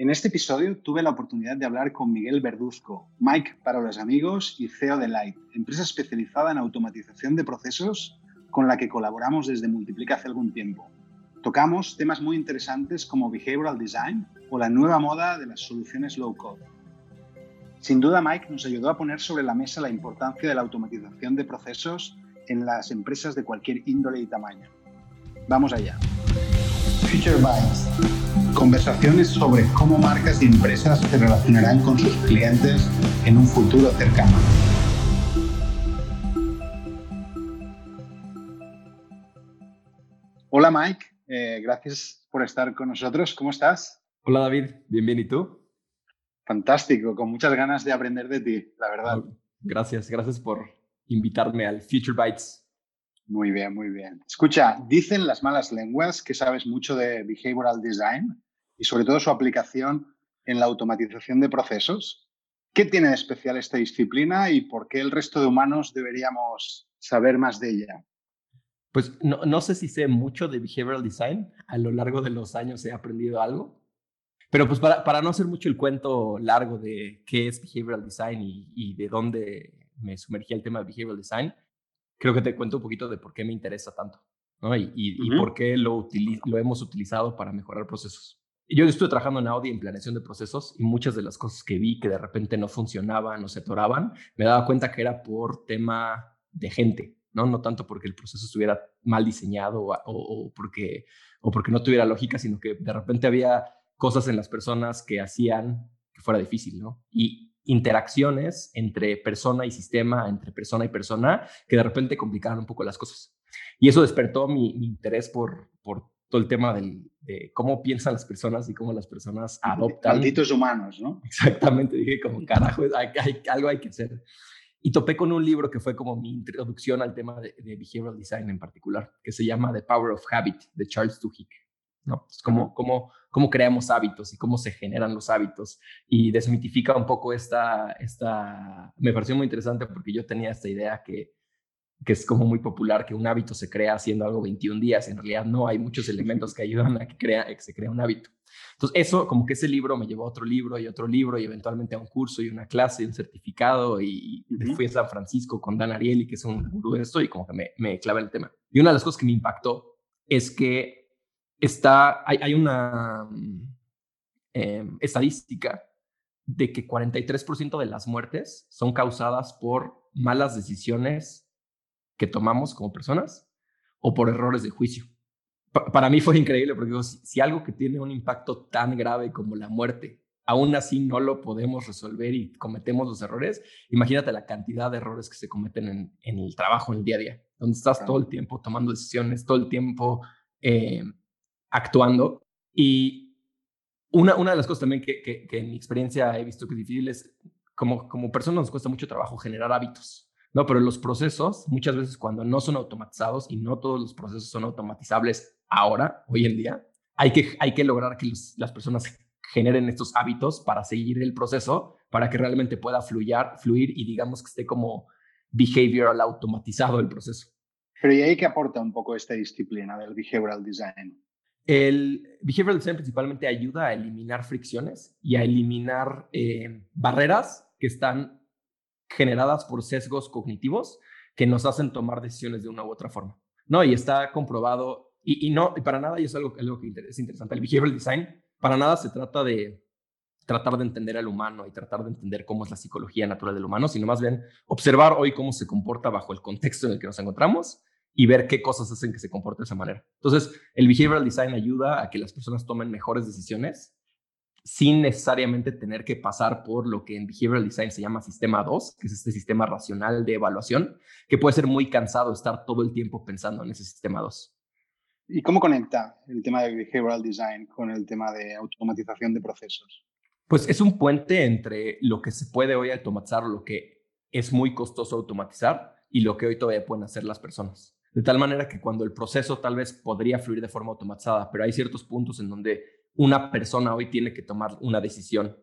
En este episodio tuve la oportunidad de hablar con Miguel Verduzco, Mike para los amigos y CEO de Light, empresa especializada en automatización de procesos con la que colaboramos desde Multiplica hace algún tiempo. Tocamos temas muy interesantes como behavioral design o la nueva moda de las soluciones low code. Sin duda, Mike nos ayudó a poner sobre la mesa la importancia de la automatización de procesos en las empresas de cualquier índole y tamaño. Vamos allá. Future Bytes Conversaciones sobre cómo marcas y empresas se relacionarán con sus clientes en un futuro cercano. Hola Mike, eh, gracias por estar con nosotros. ¿Cómo estás? Hola David, bien, bien. ¿Y tú? Fantástico, con muchas ganas de aprender de ti, la verdad. Gracias, gracias por invitarme al Future Bytes. Muy bien, muy bien. Escucha, dicen las malas lenguas que sabes mucho de behavioral design y sobre todo su aplicación en la automatización de procesos. ¿Qué tiene de especial esta disciplina y por qué el resto de humanos deberíamos saber más de ella? Pues no, sé si sé mucho de behavioral design. A lo largo de los años he aprendido algo. Pero pues para, para no hacer mucho el cuento largo de qué es behavioral design y, y de dónde me sumergí al tema de behavioral design, creo que te cuento un poquito de por qué me interesa tanto ¿no? y, y, por qué lo, lo hemos utilizado para mejorar procesos. Yo estuve trabajando en Audi en planeación de procesos y muchas de las cosas que vi que de repente no funcionaban o se atoraban, me daba cuenta que era por tema de gente, ¿no? No tanto porque el proceso estuviera mal diseñado o, o, porque, o porque no tuviera lógica, sino que de repente había cosas en las personas que hacían que fuera difícil, ¿no? Y interacciones entre persona y sistema, entre persona y persona, que de repente complicaban un poco las cosas. Y eso despertó mi, interés por, por todo el tema de cómo piensan las personas y cómo las personas adoptan. Malditos humanos, ¿no? Exactamente, dije como carajo, hay, algo hay que hacer. Y topé con un libro que fue como mi introducción al tema de, behavioral design en particular, que se llama The Power of Habit, de Charles Duhigg. ¿No? Es como, cómo, cómo creamos hábitos y cómo se generan los hábitos. Y desmitifica un poco esta, esta, me pareció muy interesante porque yo tenía esta idea que, que es como muy popular, que un hábito se crea haciendo algo 21 días. En realidad no, hay muchos elementos que ayudan a que, crea, que se crea un hábito. Entonces, eso, como que ese libro me llevó a otro libro y otro libro y eventualmente a un curso y una clase y un certificado y, fui a San Francisco con Dan Ariely, que es un gurú de esto y como que me, me clavé el tema. Y una de las cosas que me impactó es que está, hay, una em, estadística de que 43% de las muertes son causadas por malas decisiones que tomamos como personas o por errores de juicio. para mí fue increíble porque si, algo que tiene un impacto tan grave como la muerte, aún así no lo podemos resolver y cometemos los errores, imagínate la cantidad de errores que se cometen en, en el trabajo, en el día a día, donde estás todo el tiempo tomando decisiones, todo el tiempo eh, actuando. Y una, una de las cosas también que, que, en mi experiencia he visto que es difícil es, como, como personas nos cuesta mucho trabajo generar hábitos. No, pero los procesos, muchas veces cuando no son automatizados y no todos los procesos son automatizables ahora, hoy en día, hay que, hay que lograr que las personas generen estos hábitos para seguir el proceso, para que realmente pueda fluyar, fluir y digamos que esté como behavioral automatizado el proceso. Pero ¿y ahí qué aporta un poco esta disciplina del behavioral design? El behavioral design principalmente ayuda a eliminar fricciones y a eliminar eh, barreras que están generadas por sesgos cognitivos que nos hacen tomar decisiones de una u otra forma. ¿no? Y está comprobado, y, no, y para nada, y es algo, algo que es interesante, el behavioral design, para nada se trata de tratar de entender al humano y tratar de entender cómo es la psicología natural del humano, sino más bien observar hoy cómo se comporta bajo el contexto en el que nos encontramos y ver qué cosas hacen que se comporte de esa manera. Entonces, el behavioral design ayuda a que las personas tomen mejores decisiones sin necesariamente tener que pasar por lo que en behavioral design se llama sistema 2, que es este sistema racional de evaluación, que puede ser muy cansado estar todo el tiempo pensando en ese sistema 2. ¿Y cómo conecta el tema de behavioral design con el tema de automatización de procesos? Pues es un puente entre lo que se puede hoy automatizar, lo que es muy costoso automatizar y lo que hoy todavía pueden hacer las personas. De tal manera que cuando el proceso tal vez podría fluir de forma automatizada, pero hay ciertos puntos en donde una persona hoy tiene que tomar una decisión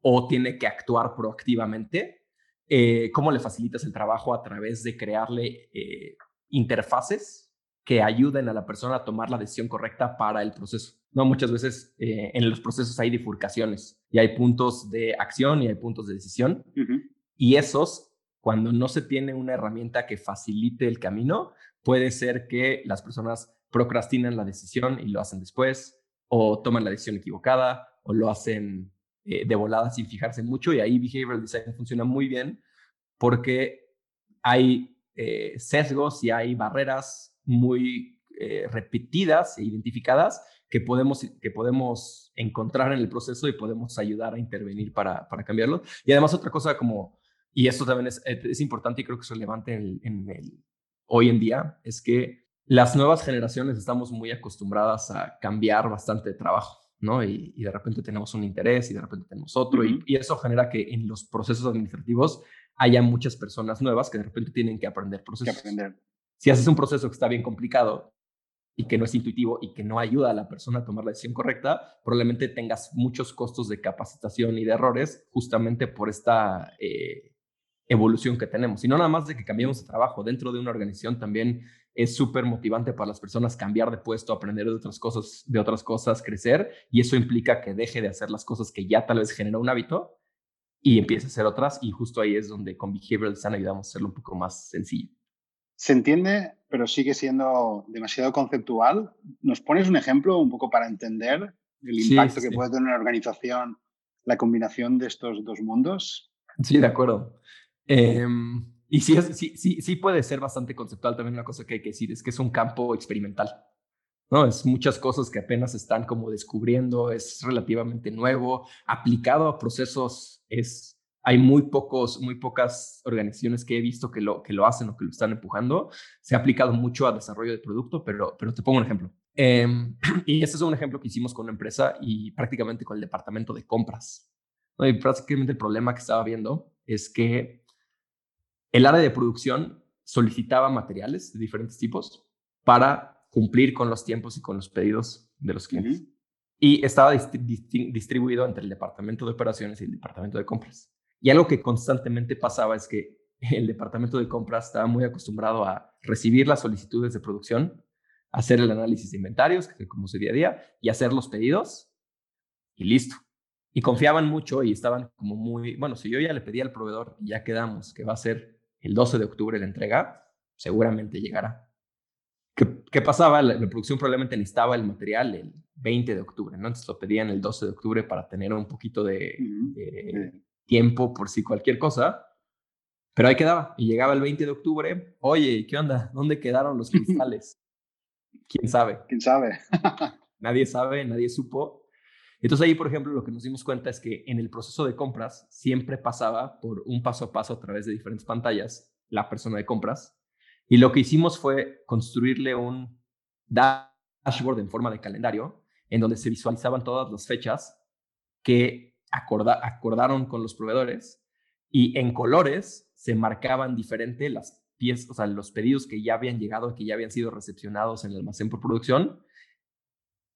o tiene que actuar proactivamente, eh, ¿cómo le facilitas el trabajo a través de crearle eh, interfaces que ayuden a la persona a tomar la decisión correcta para el proceso? ¿no? Muchas veces eh, en los procesos hay bifurcaciones y hay puntos de acción y hay puntos de decisión. Y esos, cuando no se tiene una herramienta que facilite el camino, puede ser que las personas procrastinan la decisión y lo hacen después, o toman la decisión equivocada, o lo hacen eh, de volada sin fijarse mucho. Y ahí behavioral design funciona muy bien porque hay eh, sesgos y hay barreras muy repetidas e identificadas que podemos, que podemos encontrar en el proceso y podemos ayudar a intervenir para, para cambiarlo. Y además otra cosa como, y esto también es, es importante y creo que es relevante en el, hoy en día, es que las nuevas generaciones estamos muy acostumbradas a cambiar bastante de trabajo. ¿no? Y, y, de repente tenemos un interés y de repente tenemos otro, y, y, eso genera que en los procesos administrativos haya muchas personas nuevas que de repente tienen que aprender procesos. Que aprender. Si haces un proceso que está bien complicado y que no es intuitivo y que no ayuda a la persona a tomar la decisión correcta, probablemente tengas muchos costos de capacitación y de errores justamente por esta eh, evolución que tenemos. Y no nada más de que cambiemos de trabajo, dentro de una organización también es súper motivante para las personas cambiar de puesto, aprender de otras cosas, de otras cosas, crecer, y eso implica que deje de hacer las cosas que ya tal vez generó un hábito y empiece a hacer otras, y justo ahí es donde con Behavioral Design ayudamos a hacerlo un poco más sencillo. Se entiende, pero sigue siendo demasiado conceptual. ¿Nos pones un ejemplo un poco para entender el impacto que puede tener una organización la combinación de estos dos mundos? Sí, de acuerdo. Em, y sí, sí, sí, sí puede ser bastante conceptual. También una cosa que hay que decir es que es un campo experimental. ¿no? Es muchas cosas que apenas están como descubriendo, es relativamente nuevo, aplicado a procesos es hay muy, pocos, muy pocas organizaciones que he visto que lo, que lo hacen o que lo están empujando. Se ha aplicado mucho a desarrollo de producto, pero, pero te pongo un ejemplo. Em, y este es un ejemplo que hicimos con una empresa y prácticamente con el departamento de compras. Y prácticamente el problema que estaba viendo es que el área de producción solicitaba materiales de diferentes tipos para cumplir con los tiempos y con los pedidos de los clientes. Y estaba distribuido entre el departamento de operaciones y el departamento de compras. Y algo que constantemente pasaba es que el departamento de compras estaba muy acostumbrado a recibir las solicitudes de producción, hacer el análisis de inventarios, que como su día a día, y hacer los pedidos y listo. Y confiaban mucho y estaban como muy, bueno, si yo ya le pedí al proveedor ya quedamos que va a ser el 12 de octubre la entrega, seguramente llegará. ¿Qué, qué pasaba? La, producción probablemente necesitaba el material el 20 de octubre, ¿no? Entonces lo pedían el 12 de octubre para tener un poquito de, tiempo por si cualquier cosa. Pero ahí quedaba. Y llegaba el 20 de octubre. Oye, ¿qué onda? ¿Dónde quedaron los cristales? ¿Quién sabe? ¿Quién sabe? nadie sabe, nadie supo. Entonces ahí, por ejemplo, lo que nos dimos cuenta es que en el proceso de compras siempre pasaba por un paso a paso a través de diferentes pantallas la persona de compras. Y lo que hicimos fue construirle un dashboard en forma de calendario en donde se visualizaban todas las fechas que acordaron con los proveedores y en colores se marcaban diferente las piezas, o sea, los pedidos que ya habían llegado, que ya habían sido recepcionados en el almacén por producción.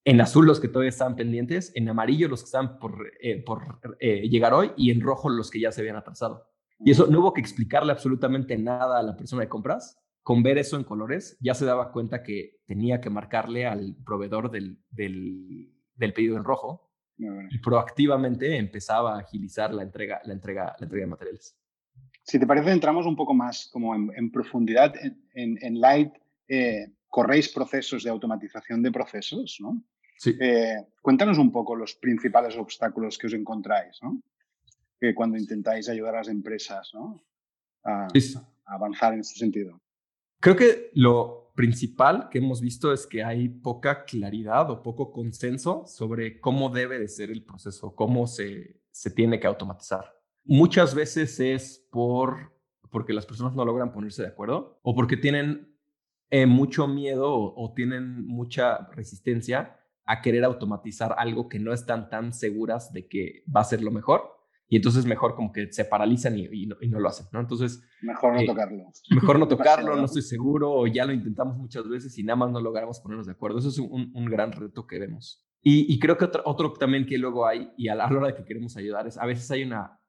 En azul los que todavía estaban pendientes, en amarillo los que estaban por, eh, por eh, llegar hoy y en rojo los que ya se habían atrasado. Y eso no hubo que explicarle absolutamente nada a la persona de compras. Con ver eso en colores, ya se daba cuenta que tenía que marcarle al proveedor del, del, del pedido en rojo y proactivamente empezaba a agilizar la entrega, la entrega, la entrega de materiales. Si te parece, entramos un poco más como en, profundidad. En, en Light eh, corréis procesos de automatización de procesos, ¿no? Sí. Eh, cuéntanos un poco los principales obstáculos que os encontráis, ¿no? Que cuando intentáis ayudar a las empresas, ¿no? A, a avanzar en ese sentido. Creo que lo principal que hemos visto es que hay poca claridad o poco consenso sobre cómo debe de ser el proceso, cómo se, se tiene que automatizar. Muchas veces es por porque las personas no logran ponerse de acuerdo o porque tienen eh, mucho miedo o, o, tienen mucha resistencia a querer automatizar algo que no están tan seguras de que va a ser lo mejor y entonces mejor como que se paralizan y, no, lo hacen, ¿no? Entonces... Mejor no eh, tocarlo. Mejor no tocarlo, no estoy seguro, o ya lo intentamos muchas veces y nada más no logramos ponernos de acuerdo. Eso es un, gran reto que vemos. Y, creo que otro, otro, también que luego hay, y a la hora de que queremos ayudar, es a veces hay una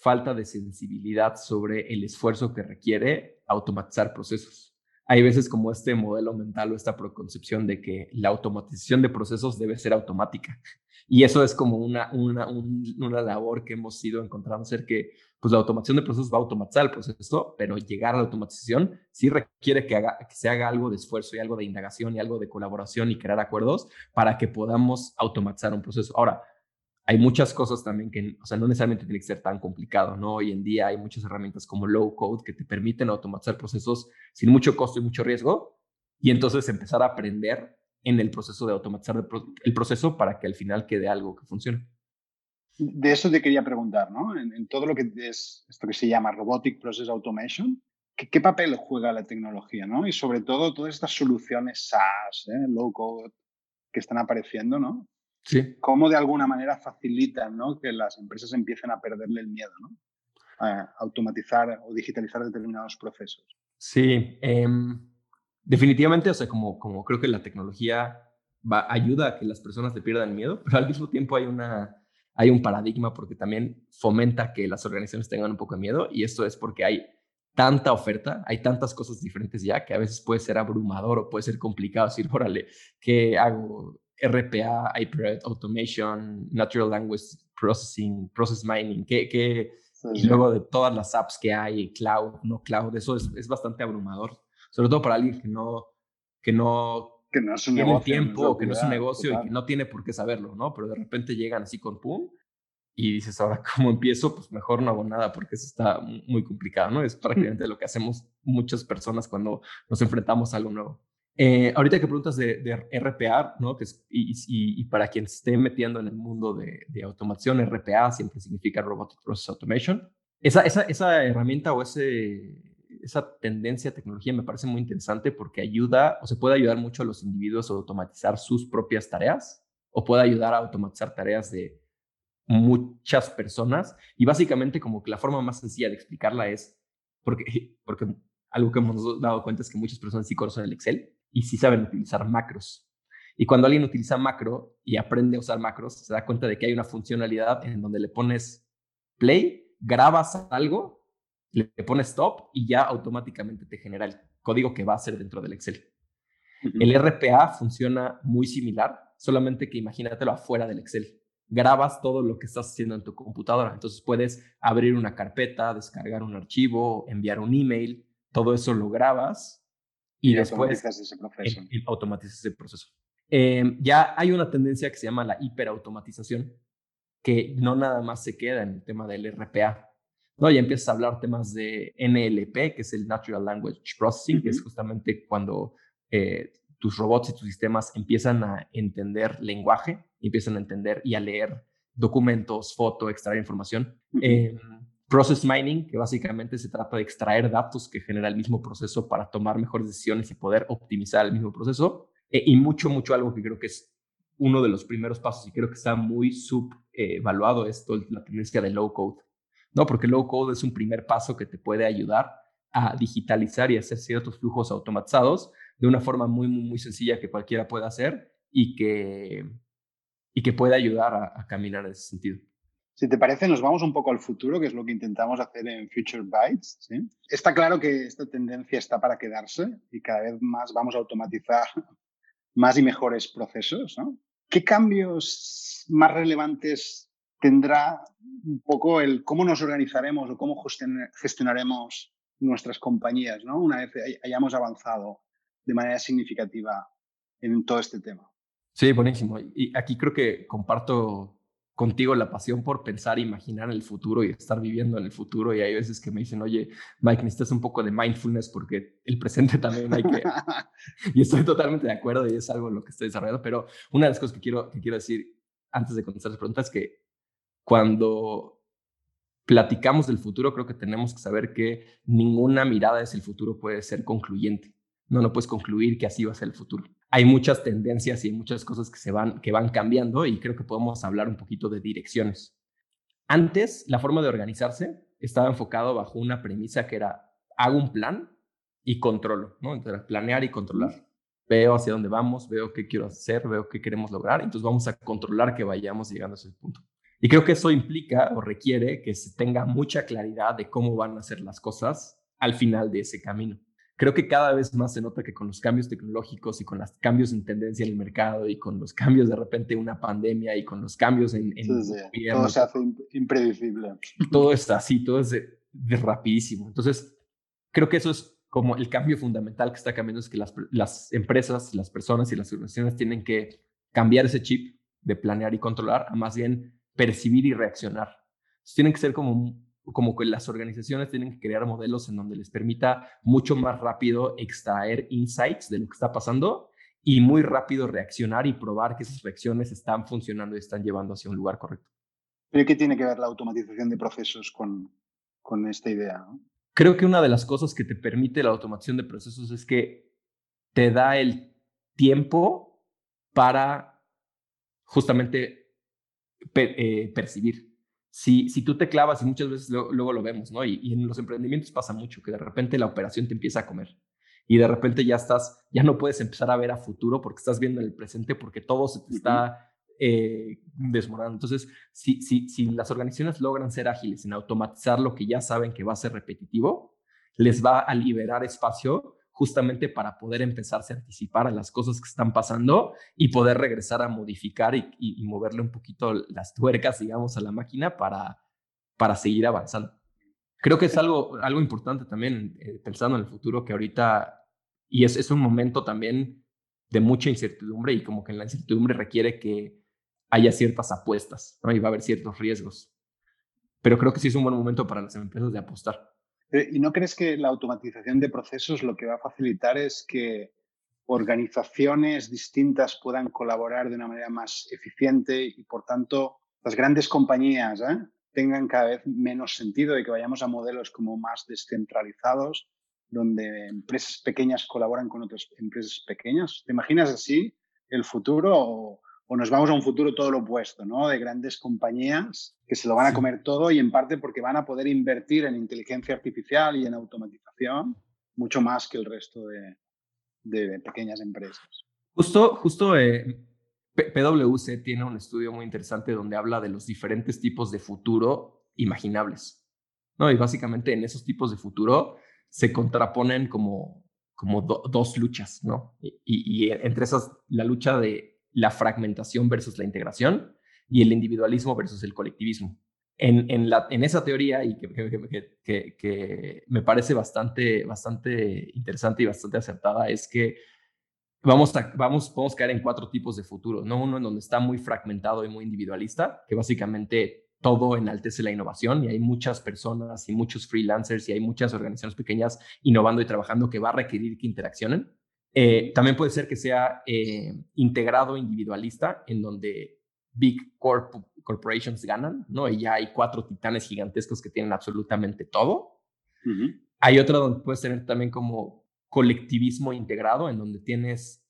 falta de sensibilidad sobre el esfuerzo que requiere automatizar procesos. Hay veces como este modelo mental o esta preconcepción de que la automatización de procesos debe ser automática. Y eso es como una, una, una labor que hemos ido encontrando ser que pues la automatización de procesos va a automatizar el proceso, pero llegar a la automatización sí requiere que, se haga algo de esfuerzo y algo de indagación y algo de colaboración y crear acuerdos para que podamos automatizar un proceso. Ahora, hay muchas cosas también que, o sea, no necesariamente tiene que ser tan complicado, ¿no? Hoy en día hay muchas herramientas como low code que te permiten automatizar procesos sin mucho costo y mucho riesgo y entonces empezar a aprender en el proceso de automatizar el proceso para que al final quede algo que funcione. De eso te quería preguntar, ¿no? En, todo lo que es esto que se llama Robotic Process Automation, ¿qué, papel juega la tecnología, ¿no? Y sobre todo todas estas soluciones SaaS, ¿eh? low code, que están apareciendo, ¿no? Sí. ¿Cómo de alguna manera facilitan ¿no? que las empresas empiecen a perderle el miedo, ¿no? A automatizar o digitalizar determinados procesos. Sí, em, definitivamente, o sea, como, como creo que la tecnología va, ayuda a que las personas le pierdan miedo, pero al mismo tiempo hay, una, hay un paradigma porque también fomenta que las organizaciones tengan un poco de miedo y esto es porque hay tanta oferta, hay tantas cosas diferentes ya que a veces puede ser abrumador o puede ser complicado decir, órale, ¿qué hago? RPA, Hyper Automation, Natural Language Processing, Process Mining, que, que y luego de todas las apps que hay, cloud, no cloud, eso es, es bastante abrumador, sobre todo para alguien que no, que no, que no es un tiene negocio, tiempo, que no es un negocio y que no tiene por qué saberlo, ¿no? Pero de repente llegan así con pum y dices, ahora, ¿cómo empiezo? Pues mejor no hago nada porque eso está muy complicado, ¿no? Es prácticamente lo que hacemos muchas personas cuando nos enfrentamos a algo nuevo. Eh, ahorita que preguntas de, RPA, ¿no? Que y, para quien esté metiendo en el mundo de, automatización, RPA siempre significa Robotic Process Automation. Esa, esa, esa herramienta o ese, esa tendencia a tecnología me parece muy interesante porque ayuda o se puede ayudar mucho a los individuos a automatizar sus propias tareas o puede ayudar a automatizar tareas de muchas personas. Y básicamente como que la forma más sencilla de explicarla es porque, porque algo que hemos dado cuenta es que muchas personas sí conocen el Excel y sí saben utilizar macros. Y cuando alguien utiliza macro y aprende a usar macros, se da cuenta de que hay una funcionalidad en donde le pones play, grabas algo, le pones stop y ya automáticamente te genera el código que va a ser dentro del Excel. El RPA funciona muy similar, solamente que imagínatelo afuera del Excel. Grabas todo lo que estás haciendo en tu computadora. Entonces puedes abrir una carpeta, descargar un archivo, enviar un email, todo eso lo grabas y, después ese proceso. automatizas ese proceso. Em, ya hay una tendencia que se llama la hiperautomatización, que no nada más se queda en el tema del RPA. No, ya empiezas a hablar temas de NLP, que es el Natural Language Processing, que es justamente cuando eh, tus robots y tus sistemas empiezan a entender lenguaje, empiezan a entender y a leer documentos, foto, extraer información. Process mining, que básicamente se trata de extraer datos que genera el mismo proceso para tomar mejores decisiones y poder optimizar el mismo proceso. Eh, y mucho, mucho algo que creo que es uno de los primeros pasos y creo que está muy subvaluado es la tendencia de low code. ¿no? Porque low code es un primer paso que te puede ayudar a digitalizar y hacer ciertos flujos automatizados de una forma muy, muy, muy sencilla que cualquiera pueda hacer y que, y que puede ayudar a, a caminar en ese sentido. Si te parece, nos vamos un poco al futuro, que es lo que intentamos hacer en Future Bytes. Está claro que esta tendencia está para quedarse y cada vez más vamos a automatizar más y mejores procesos. ¿Qué cambios más relevantes tendrá un poco el cómo nos organizaremos o cómo gestionaremos nuestras compañías ¿no? una vez hayamos avanzado de manera significativa en todo este tema? Sí, buenísimo. Y aquí creo que comparto contigo la pasión por pensar, imaginar el futuro y estar viviendo en el futuro. Y hay veces que me dicen, oye, Mike, necesitas un poco de mindfulness porque el presente también hay que... y estoy totalmente de acuerdo y es algo en lo que estoy desarrollando. Pero una de las cosas que quiero, que quiero decir antes de contestar las preguntas es que cuando platicamos del futuro, creo que tenemos que saber que ninguna mirada hacia el futuro puede ser concluyente. No, no puedes concluir que así va a ser el futuro hay muchas tendencias y hay muchas cosas que, se van, que van cambiando y creo que podemos hablar un poquito de direcciones. Antes, la forma de organizarse estaba enfocado bajo una premisa que era, hago un plan y controlo, ¿no? Entonces, planear y controlar. Veo hacia dónde vamos, veo qué quiero hacer, veo qué queremos lograr, entonces vamos a controlar que vayamos llegando a ese punto. Y creo que eso implica o requiere que se tenga mucha claridad de cómo van a ser las cosas al final de ese camino creo que cada vez más se nota que con los cambios tecnológicos y con los cambios en tendencia en el mercado y con los cambios de repente una pandemia y con los cambios en, en todo se hace impredecible. Todo está así, todo es de, rapidísimo. Entonces, creo que eso es como el cambio fundamental que está cambiando, es que las, las empresas, las personas y las organizaciones tienen que cambiar ese chip de planear y controlar a más bien percibir y reaccionar. tienen que ser como como que las organizaciones tienen que crear modelos en donde les permita mucho más rápido extraer insights de lo que está pasando y muy rápido reaccionar y probar que esas reacciones están funcionando y están llevando hacia un lugar correcto. ¿Pero qué tiene que ver la automatización de procesos con, con esta idea? Creo que una de las cosas que te permite la automatización de procesos es que te da el tiempo para justamente eh, percibir si, si tú te clavas, y muchas veces luego, lo vemos, ¿no? Y, en los emprendimientos pasa mucho, que de repente la operación te empieza a comer. Y de repente ya estás, ya no puedes empezar a ver a futuro porque estás viendo el presente, porque todo se te está eh, desmoronando. Entonces, si, si, si las organizaciones logran ser ágiles en automatizar lo que ya saben que va a ser repetitivo, les va a liberar espacio justamente para poder empezarse a anticipar a las cosas que están pasando y poder regresar a modificar y, moverle un poquito las tuercas, digamos, a la máquina para, para seguir avanzando. Creo que es algo, algo importante también eh, pensando en el futuro que ahorita, y es, es un momento también de mucha incertidumbre y como que la incertidumbre requiere que haya ciertas apuestas, ¿no? Y va a haber ciertos riesgos. Pero creo que sí es un buen momento para las empresas de apostar. Eh, ¿Y no crees que la automatización de procesos lo que va a facilitar es que organizaciones distintas puedan colaborar de una manera más eficiente y, por tanto, las grandes compañías ¿eh? tengan cada vez menos sentido y que vayamos a modelos como más descentralizados, donde empresas pequeñas colaboran con otras empresas pequeñas? ¿Te imaginas así el futuro o, o nos vamos a un futuro todo lo opuesto, ¿no? De grandes compañías que se lo van a comer todo y en parte porque van a poder invertir en inteligencia artificial y en automatización mucho más que el resto de, de pequeñas empresas. Justo, justo eh, PwC tiene un estudio muy interesante donde habla de los diferentes tipos de futuro imaginables. ¿no? Y básicamente en esos tipos de futuro se contraponen como, como dos luchas, ¿no? Y, y, entre esas, la lucha de la fragmentación versus la integración y el individualismo versus el colectivismo. En, en, la, en esa teoría, y que, que, me parece bastante, bastante interesante y bastante acertada, es que vamos a, vamos, podemos caer en cuatro tipos de futuros, ¿no? Uno en donde está muy fragmentado y muy individualista, que básicamente todo enaltece la innovación y hay muchas personas y muchos freelancers y hay muchas organizaciones pequeñas innovando y trabajando que va a requerir que interaccionen. Eh, también puede ser que sea eh, integrado individualista, en donde Big Corporations ganan, ¿no? Y ya hay cuatro titanes gigantescos que tienen absolutamente todo. Hay otro donde puedes tener también como colectivismo integrado, en donde tienes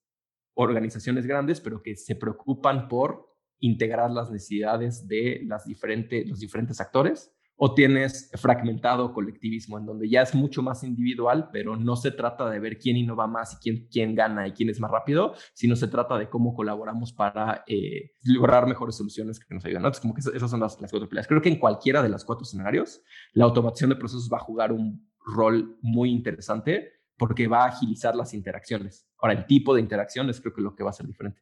organizaciones grandes, pero que se preocupan por integrar las necesidades de las diferentes, los diferentes actores o tienes fragmentado colectivismo, en donde ya es mucho más individual, pero no se trata de ver quién innova más y quién, quién gana y quién es más rápido, sino se trata de cómo colaboramos para eh, lograr mejores soluciones que nos ayudan. ¿no? como que esas son las, las cuatro peleas. Creo que en cualquiera de los cuatro escenarios, la automatización de procesos va a jugar un rol muy interesante porque va a agilizar las interacciones. Ahora, el tipo de interacciones creo que es lo que va a ser diferente.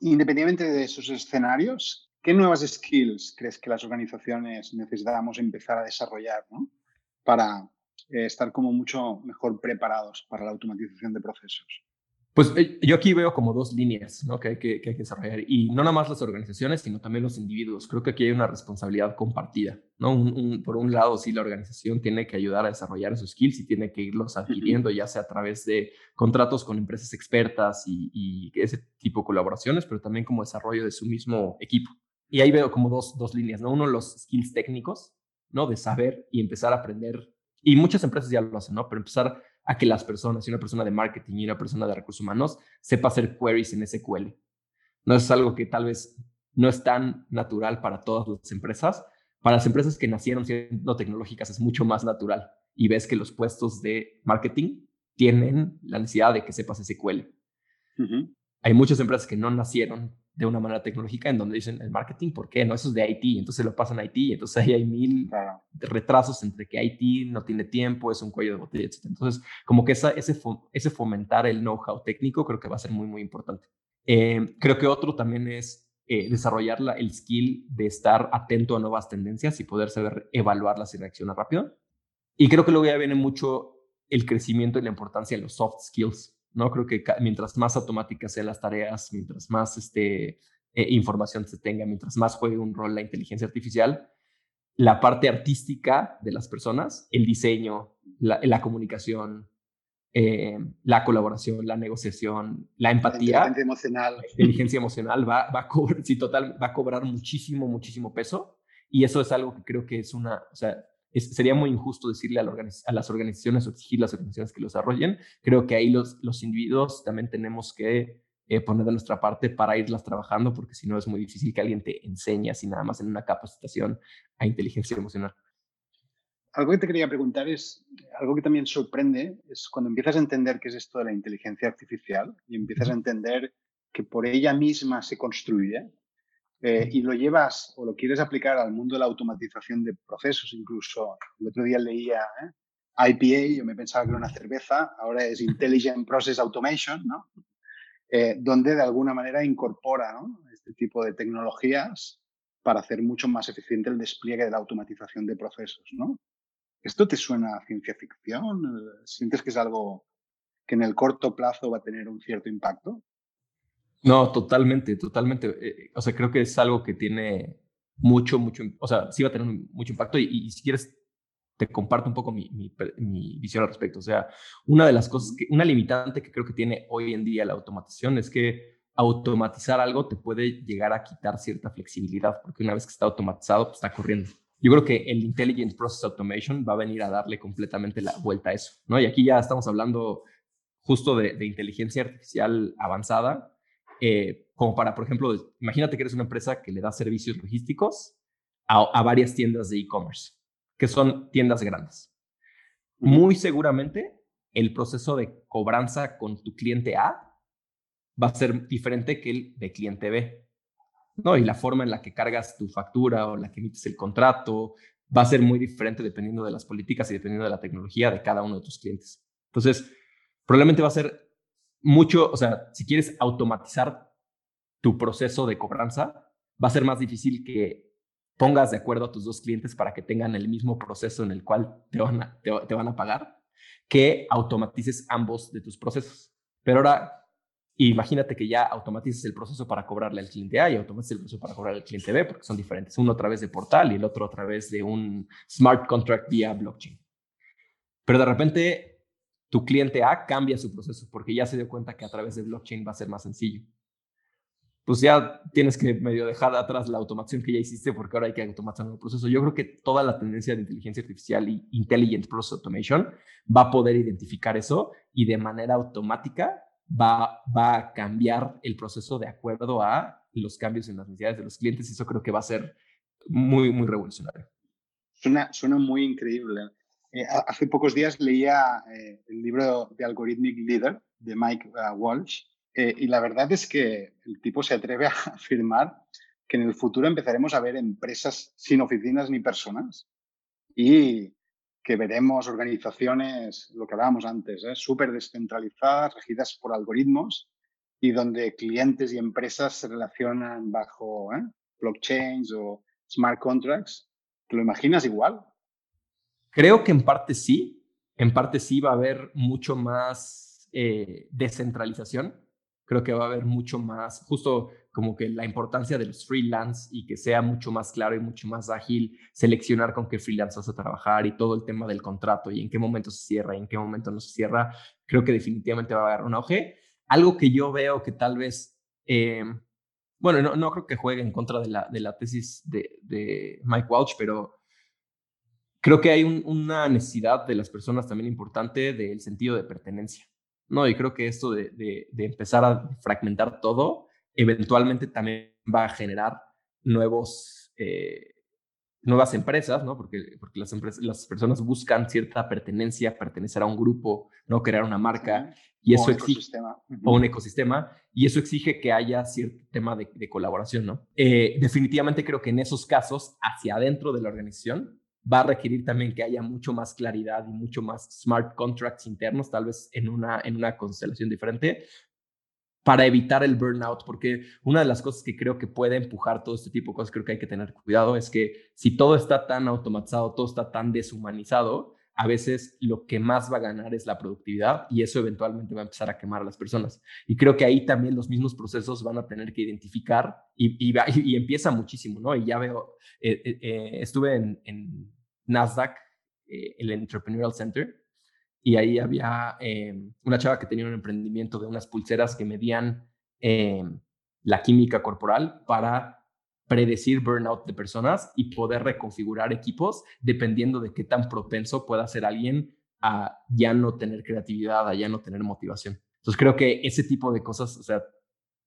Independientemente de esos escenarios, ¿Qué nuevas skills crees que las organizaciones necesitamos empezar a desarrollar para eh, estar como mucho mejor preparados para la automatización de procesos? Pues eh, yo aquí veo como dos líneas ¿no? que, hay que, desarrollar y no nada más las organizaciones, sino también los individuos. Creo que aquí hay una responsabilidad compartida. ¿no? por un lado, sí, la organización tiene que ayudar a desarrollar esos skills y tiene que irlos adquiriendo, ya sea a través de contratos con empresas expertas y, y ese tipo de colaboraciones, pero también como desarrollo de su mismo equipo. Y ahí veo como dos, dos líneas, ¿no? Uno, los skills técnicos, ¿no? De saber y empezar a aprender. Y muchas empresas ya lo hacen, ¿no? Pero empezar a que las personas, y una persona de marketing y una persona de recursos humanos, sepa hacer queries en SQL. No es algo que tal vez no es tan natural para todas las empresas. Para las empresas que nacieron siendo tecnológicas es mucho más natural. Y ves que los puestos de marketing tienen la necesidad de que sepas SQL. Hay muchas empresas que no nacieron de una manera tecnológica en donde dicen el marketing, ¿por qué? No, eso es de IT, entonces lo pasan a IT, entonces ahí hay mil retrasos entre que IT no tiene tiempo, es un cuello de botella, etc. Entonces, como que esa, ese, ese fomentar el know-how técnico creo que va a ser muy, muy importante. Eh, creo que otro también es eh, desarrollar la, el skill de estar atento a nuevas tendencias y poder saber evaluarlas y reaccionar rápido. Y creo que luego ya viene mucho el crecimiento y la importancia de los soft skills, ¿no? Creo que mientras más automáticas sean las tareas, mientras más este, eh, información se tenga, mientras más juegue un rol la inteligencia artificial, la parte artística de las personas, el diseño, la, comunicación, eh, la colaboración, la negociación, la empatía, la inteligencia emocional, la inteligencia emocional va, va, a cobrar, total, va a cobrar muchísimo, muchísimo peso. Y eso es algo que creo que es una, o sea, sería muy injusto decirle a, las organizaciones o exigir a las organizaciones que lo desarrollen. Creo que ahí los, los individuos también tenemos que eh, poner de nuestra parte para irlas trabajando, porque si no es muy difícil que alguien te enseñe así nada más en una capacitación a inteligencia emocional. Algo que te quería preguntar es, algo que también sorprende, es cuando empiezas a entender qué es esto de la inteligencia artificial y empiezas a entender que por ella misma se construye, eh, y lo llevas o lo quieres aplicar al mundo de la automatización de procesos, incluso el otro día leía ¿eh? IPA, yo me pensaba que era una cerveza, ahora es Intelligent Process Automation, ¿no? Eh, donde de alguna manera incorpora este tipo de tecnologías para hacer mucho más eficiente el despliegue de la automatización de procesos. ¿Esto te suena a ciencia ficción? ¿Sientes que es algo que en el corto plazo va a tener un cierto impacto? No, totalmente, totalmente. Eh, o sea, creo que es algo que tiene mucho, mucho, o sea, sí va a tener mucho impacto y, si quieres, te comparto un poco mi, mi, visión al respecto. O sea, una de las cosas, que, una limitante que creo que tiene hoy en día la automatización es que automatizar algo te puede llegar a quitar cierta flexibilidad, porque una vez que está automatizado, pues está corriendo. Yo creo que el Intelligent Process Automation va a venir a darle completamente la vuelta a eso, ¿no? Y aquí ya estamos hablando justo de, de inteligencia artificial avanzada, eh, como para, por ejemplo, imagínate que eres una empresa que le da servicios logísticos a, varias tiendas de e-commerce, que son tiendas grandes. Muy seguramente el proceso de cobranza con tu cliente A va a ser diferente que el de cliente B. ¿no? Y la forma en la que cargas tu factura o la que emites el contrato va a ser muy diferente dependiendo de las políticas y dependiendo de la tecnología de cada uno de tus clientes. Entonces, probablemente va a ser mucho, o sea, si quieres automatizar tu proceso de cobranza, va a ser más difícil que pongas de acuerdo a tus dos clientes para que tengan el mismo proceso en el cual te van a, te, van a pagar, que automatices ambos de tus procesos. Pero ahora, imagínate que ya automatices el proceso para cobrarle al cliente A y automatices el proceso para cobrarle al cliente B, porque son diferentes. Uno a través de portal y el otro a través de un smart contract vía blockchain. Pero de repente tu cliente A cambia su proceso porque ya se dio cuenta que a través de blockchain va a ser más sencillo. Pues ya tienes que medio dejar atrás la automación que ya hiciste porque ahora hay que automatizar un proceso. Yo creo que toda la tendencia de inteligencia artificial y intelligent process automation va a poder identificar eso y de manera automática va, va a cambiar el proceso de acuerdo a los cambios en las necesidades de los clientes y eso creo que va a ser muy, muy revolucionario. Suena, suena muy increíble. Eh, hace pocos días leía eh, el libro de Algorithmic Leader de Mike uh, Walsh eh, y la verdad es que el tipo se atreve a afirmar que en el futuro empezaremos a ver empresas sin oficinas ni personas y que veremos organizaciones, lo que hablábamos antes, súper descentralizadas, regidas por algoritmos y donde clientes y empresas se relacionan bajo blockchains o smart contracts. ¿Te lo imaginas igual? Creo que en parte sí, en parte sí va a haber mucho más eh, descentralización. Creo que va a haber mucho más, justo como que la importancia de los freelance y que sea mucho más claro y mucho más ágil seleccionar con qué freelance vas a trabajar y todo el tema del contrato y en qué momento se cierra y en qué momento no se cierra. Creo que definitivamente va a haber un auge. Algo que yo veo que tal vez, eh, bueno, no, no, creo que juegue en contra de la, de la tesis de, de Mike Walsh, pero creo que hay una necesidad de las personas también importante del sentido de pertenencia, ¿no? Y creo que esto de, empezar a fragmentar todo, eventualmente también va a generar nuevos, eh, nuevas empresas, ¿no? Porque, porque las, empresas, las personas buscan cierta pertenencia, pertenecer a un grupo, ¿no? Crear una marca. Y eso un ecosistema. O un ecosistema. Y eso exige que haya cierto tema de, colaboración, ¿no? Eh, definitivamente creo que en esos casos, hacia adentro de la organización, va a requerir también que haya mucho más claridad y mucho más smart contracts internos, tal vez en una, en una constelación diferente, para evitar el burnout, porque una de las cosas que creo que puede empujar todo este tipo de cosas, creo que hay que tener cuidado, es que si todo está tan automatizado, todo está tan deshumanizado, a veces lo que más va a ganar es la productividad y eso eventualmente va a empezar a quemar a las personas. Y creo que ahí también los mismos procesos van a tener que identificar y, y, empieza muchísimo, ¿no? Y ya veo, eh, eh, eh, estuve en, en Nasdaq, el Entrepreneurial Center, y ahí había una chava que tenía un emprendimiento de unas pulseras que medían la química corporal para predecir burnout de personas y poder reconfigurar equipos dependiendo de qué tan propenso pueda ser alguien a ya no tener creatividad, a ya no tener motivación. Entonces creo que ese tipo de cosas, o sea,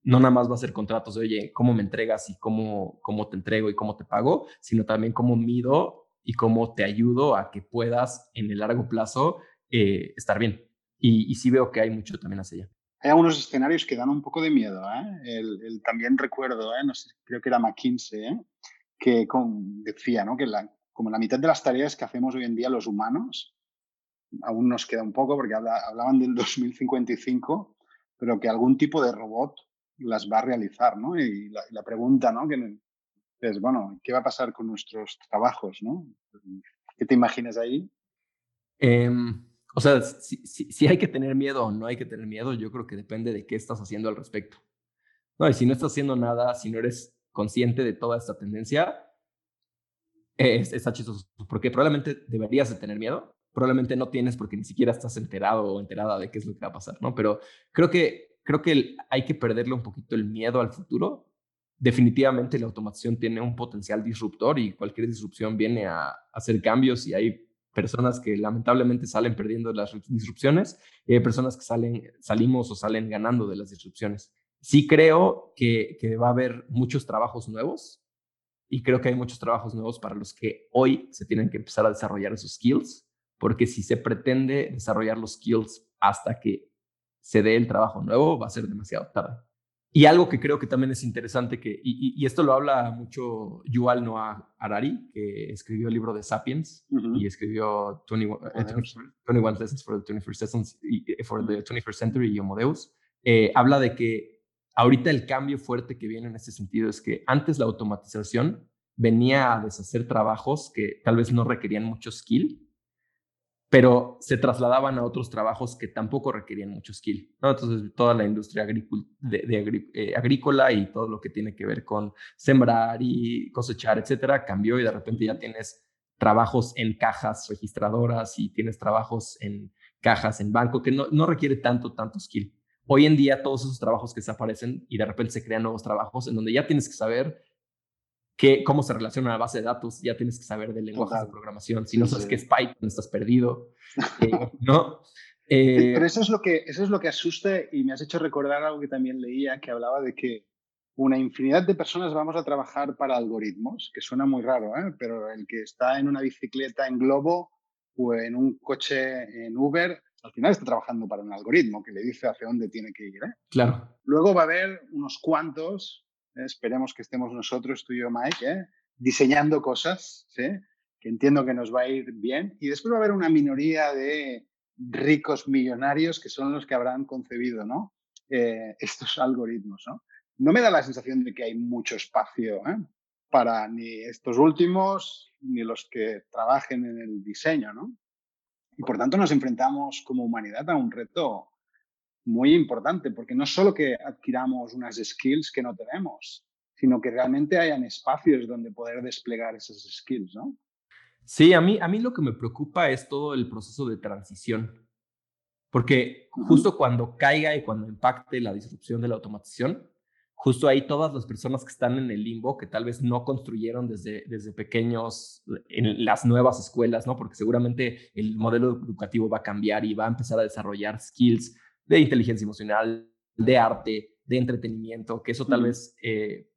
no nada más va a ser contratos de, oye, cómo me entregas y cómo, cómo te entrego y cómo te pago, sino también cómo mido y cómo te ayudo a que puedas en el largo plazo eh, estar bien. Y, y sí veo que hay mucho también hacia allá. Hay algunos escenarios que dan un poco de miedo. ¿eh? También recuerdo, ¿eh? no creo que era McKinsey, ¿eh? que decía ¿no? que la, como la mitad de las tareas que hacemos hoy en día los humanos, aún nos queda un poco porque hablaban del 2055, pero que algún tipo de robot las va a realizar. ¿no? Y la, pregunta ¿no? que es, bueno, ¿qué va a pasar con nuestros trabajos? ¿no? ¿Qué te imaginas ahí? Em, o sea, si, hay que tener miedo o no hay que tener miedo, yo creo que depende de qué estás haciendo al respecto. No, y si no estás haciendo nada, si no eres consciente de toda esta tendencia, es, está chistoso, porque probablemente deberías de tener miedo, probablemente no tienes porque ni siquiera estás enterado o enterada de qué es lo que va a pasar, ¿no? Pero creo que, creo que hay que perderle un poquito el miedo al futuro. Definitivamente la automación tiene un potencial disruptor y cualquier disrupción viene a hacer cambios y hay personas que lamentablemente salen perdiendo las disrupciones y hay personas que salen, salimos o salen ganando de las disrupciones. Sí creo que, que va a haber muchos trabajos nuevos y creo que hay muchos trabajos nuevos para los que hoy se tienen que empezar a desarrollar esos skills, porque si se pretende desarrollar los skills hasta que se dé el trabajo nuevo, va a ser demasiado tarde. Y algo que creo que también es interesante, que, y, esto lo habla mucho Yuval Noah Harari, que escribió el libro de Sapiens y escribió 21, eh, Lessons for the 21st, eh, for the 21st Century y Homo Deus, eh, habla de que ahorita el cambio fuerte que viene en este sentido es que antes la automatización venía a deshacer trabajos que tal vez no requerían mucho skill, pero se trasladaban a otros trabajos que tampoco requerían mucho skill. ¿no? Entonces, toda la industria de, eh, agrícola y todo lo que tiene que ver con sembrar y cosechar, etcétera, cambió y de repente ya tienes trabajos en cajas registradoras y tienes trabajos en cajas en banco que no, no requiere tanto, tanto skill. Hoy en día todos esos trabajos que desaparecen y de repente se crean nuevos trabajos en donde ya tienes que saber cómo se relaciona la base de datos, ya tienes que saber del lenguaje de programación. Si no sabes qué es Python, estás perdido. Eh, ¿no? Eh, pero eso es, lo que, eso es lo que asusta y me has hecho recordar algo que también leía, que hablaba de que una infinidad de personas vamos a trabajar para algoritmos, que suena muy raro, ¿eh? pero el que está en una bicicleta en globo o en un coche en Uber, al final está trabajando para un algoritmo que le dice hacia dónde tiene que ir. Claro. Luego va a haber unos cuantos esperemos que estemos nosotros, tú y yo, Mike, ¿eh? diseñando cosas, que entiendo que nos va a ir bien. Y después va a haber una minoría de ricos millonarios que son los que habrán concebido ¿no? Eh, estos algoritmos. ¿no? no me da la sensación de que hay mucho espacio ¿eh? para ni estos últimos ni los que trabajen en el diseño. ¿no? Y por tanto nos enfrentamos como humanidad a un reto muy importante, porque no solo que adquiramos unas skills que no tenemos, sino que realmente hayan espacios donde poder desplegar esas skills, ¿no? Sí, a mí, a mí lo que me preocupa es todo el proceso de transición, porque justo cuando caiga y cuando impacte la disrupción de la automatización, justo ahí todas las personas que están en el limbo, que tal vez no construyeron desde, desde pequeños en las nuevas escuelas, ¿no? Porque seguramente el modelo educativo va a cambiar y va a empezar a desarrollar skills de inteligencia emocional, de arte, de entretenimiento, que eso tal vez, eh,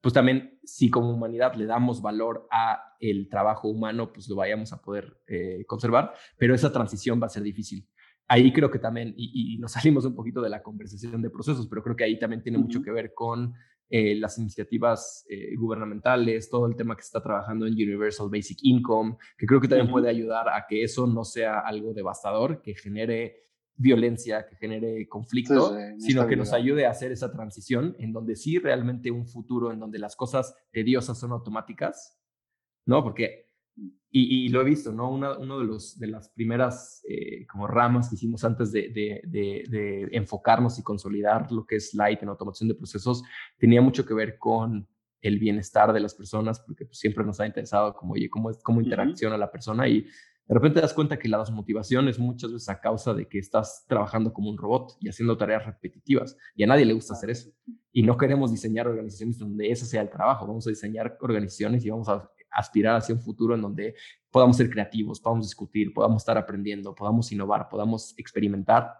pues también si como humanidad le damos valor a el trabajo humano, pues lo vayamos a poder eh, conservar, pero esa transición va a ser difícil. ahí creo que también, y, nos salimos un poquito de la conversación de procesos, pero creo que ahí también tiene mucho que ver con eh, las iniciativas eh, gubernamentales, todo el tema que se está trabajando en Universal Basic Income, que creo que también puede ayudar a que eso no sea algo devastador, que genere violencia, que genere conflicto, sino que nos ayude a hacer esa transición en donde sí realmente un futuro en donde las cosas tediosas son automáticas, ¿no? Porque y, lo he visto, ¿no? Una uno de, los, de las primeras eh, como ramas que hicimos antes de, de, de, enfocarnos y consolidar lo que es Light en automación de procesos tenía mucho que ver con el bienestar de las personas, porque pues, siempre nos ha interesado como, oye, cómo, es, cómo interacciona la persona y de repente te das cuenta que la desmotivación es muchas veces a causa de que estás trabajando como un robot y haciendo tareas repetitivas y a nadie le gusta hacer eso. Y no queremos diseñar organizaciones donde ese sea el trabajo, vamos a diseñar organizaciones y vamos a aspirar hacia un futuro en donde podamos ser creativos, podamos discutir, podamos estar aprendiendo, podamos innovar, podamos experimentar,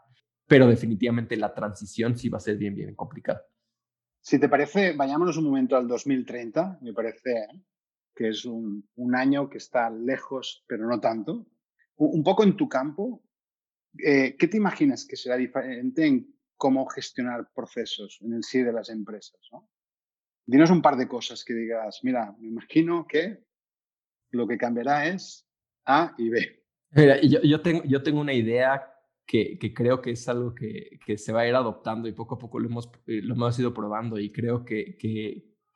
pero definitivamente la transición sí va a ser bien, bien complicada. Si te parece, vayámonos un momento al 2030, me parece que es un, año que está lejos, pero no tanto. Un, poco en tu campo, eh, ¿qué te imaginas que será diferente en cómo gestionar procesos en el sí de las empresas? ¿no? Dinos un par de cosas que digas, mira, me imagino que lo que cambiará es A y B. Mira, yo, yo, tengo, yo tengo una idea que, que creo que es algo que, que, se va a ir adoptando y poco a poco lo hemos, eh, lo hemos ido probando y creo que,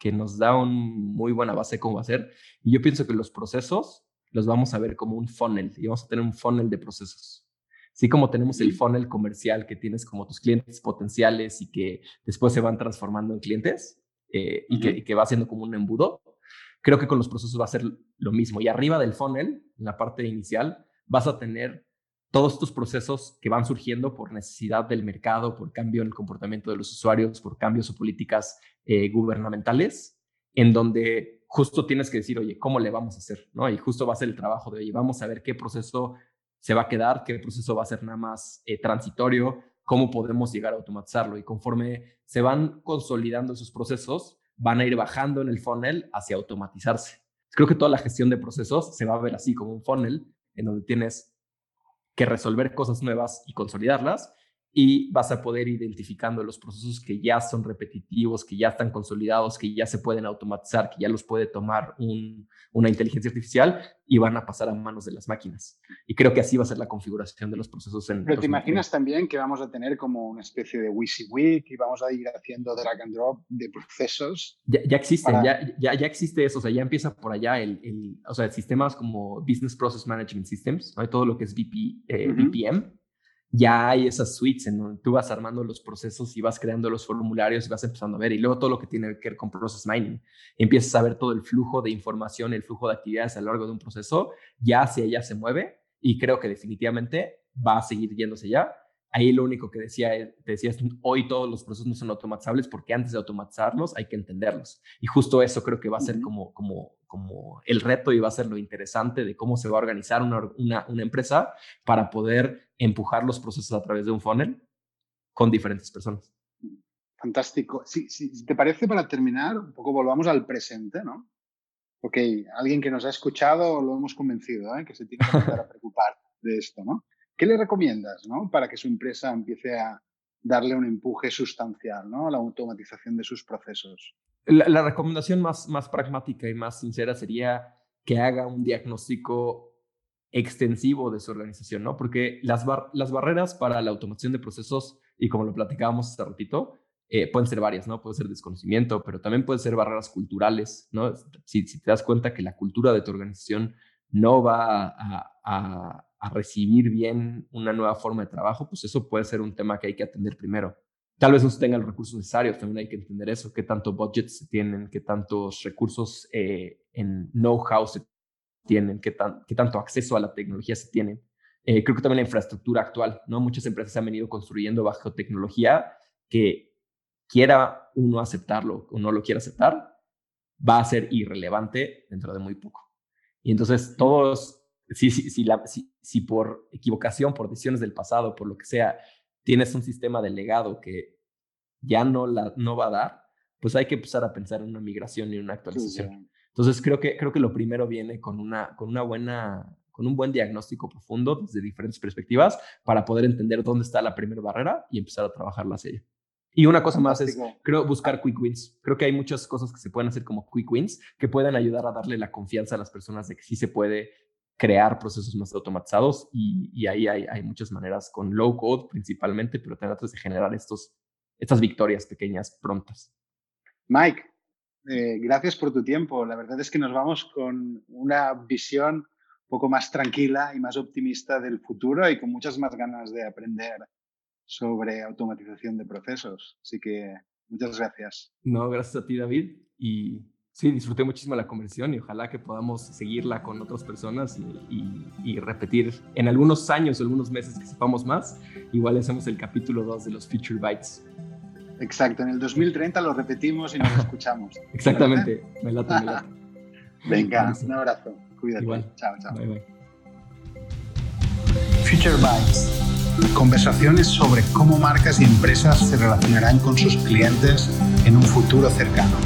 que nos da una muy buena base cómo va a ser. Y yo pienso que los procesos los vamos a ver como un funnel y vamos a tener un funnel de procesos. Así como tenemos el funnel comercial que tienes como tus clientes potenciales y que después se van transformando en clientes, eh, y, que, va siendo como un embudo. Creo que con los procesos va a ser lo mismo. Y arriba del funnel, en la parte inicial, vas a tener todos estos procesos que van surgiendo por necesidad del mercado, por cambio en el comportamiento de los usuarios, por cambios o políticas eh, gubernamentales, en donde justo tienes que decir, oye, ¿cómo le vamos a hacer? ¿No? Y justo va a ser el trabajo de, oye, vamos a ver qué proceso se va a quedar, qué proceso va a ser nada más eh, transitorio, cómo podemos llegar a automatizarlo. Y conforme se van consolidando esos procesos, van a ir bajando en el funnel hacia automatizarse. Creo que toda la gestión de procesos se va a ver así como un funnel en donde tienes que resolver cosas nuevas y consolidarlas y vas a poder ir identificando los procesos que ya son repetitivos, que ya están consolidados, que ya se pueden automatizar, que ya los puede tomar una inteligencia artificial y van a pasar a manos de las máquinas. Y creo que así va a ser la configuración de los procesos en... Pero te imaginas también que vamos a tener como una especie de WYSIWYG y vamos a ir haciendo drag and drop de procesos. Ya, ya existen, ya, ya, ya, existe eso, o sea, ya empieza por allá el, el o sea, sistemas como Business Process Management Systems, ¿no? todo lo que es BP, eh, BPM ya hay esas suites en donde tú vas armando los procesos y vas creando los formularios y vas empezando a ver, y luego todo lo que tiene que ver con process mining. Empiezas a ver todo el flujo de información, el flujo de actividades a lo largo de un proceso, ya hacia allá se mueve y creo que definitivamente va a seguir yéndose ya. Ahí lo único que decía, te decía es, hoy todos los procesos no son automatizables porque antes de automatizarlos hay que entenderlos. Y justo eso creo que va a ser como, como, como el reto y va a ser lo interesante de cómo se va a organizar una, una, una empresa para poder empujar los procesos a través de un funnel con diferentes personas. Fantástico. Si, si, te parece, para terminar, un poco volvamos al presente, ¿no? Ok, alguien que nos ha escuchado lo hemos convencido, ¿eh? que se tiene que empezar a preocupar de esto, ¿no? ¿Qué le recomiendas ¿no? para que su empresa empiece a darle un empuje sustancial ¿no? a la automatización de sus procesos? La, recomendación más, más pragmática y más sincera sería que haga un diagnóstico extensivo de su organización, ¿no? Porque las, las barreras para la automación de procesos, y como lo platicábamos hace ratito, eh, pueden ser varias, ¿no? Puede ser desconocimiento, pero también pueden ser barreras culturales, ¿no? Si, si te das cuenta que la cultura de tu organización no va a, a recibir bien una nueva forma de trabajo, pues eso puede ser un tema que hay que atender primero. Tal vez no se tengan los recursos necesarios, también hay que entender eso, qué tanto budget se tienen, qué tantos recursos eh, en know-how se tienen, qué, tan, qué tanto acceso a la tecnología se tiene. Eh, creo que también la infraestructura actual, ¿no? Muchas empresas han venido construyendo bajo tecnología que quiera uno aceptarlo o no lo quiera aceptar, va a ser irrelevante dentro de muy poco. Y entonces todos si, si, si, la, si, por equivocación, por decisiones del pasado, por lo que sea, tienes un sistema de legado que ya no, la, no va a dar, pues hay que empezar a pensar en una migración y una actualización. Entonces creo que, creo que lo primero viene con una, con una buena con un buen diagnóstico profundo desde diferentes perspectivas para poder entender dónde está la primera barrera y empezar a trabajarla hacia ella. Y una cosa más es, creo, buscar quick wins. Creo que hay muchas cosas que se pueden hacer como quick wins que pueden ayudar a darle la confianza a las personas de que sí se puede crear procesos más automatizados y, ahí hay, hay, muchas maneras con low code principalmente, pero también de generar estos, estas victorias pequeñas prontas. Mike, eh, gracias por tu tiempo. La verdad es que nos vamos con una visión un poco más tranquila y más optimista del futuro y con muchas más ganas de aprender sobre automatización de procesos. Así que muchas gracias. No, gracias a ti, David. Y sí, disfruté muchísimo la conversación y ojalá que podamos seguirla con otras personas y, repetir en algunos años o algunos meses que sepamos más. Igual hacemos el capítulo 2 de los Feature Bytes. Exacto, en el 2030 lo repetimos y nos escuchamos. Exactamente, me late, me late. Venga, un abrazo. Cuídate. Igual. Chao, chao. Bye, bye. Future Bytes Conversaciones sobre cómo marcas y empresas se relacionarán con sus clientes en un futuro cercano.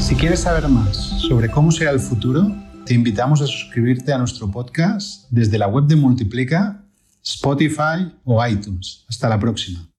Si quieres saber más sobre cómo será el futuro, te invitamos a suscribirte a nuestro podcast desde la web de Multiplica, Spotify o iTunes. Hasta la próxima.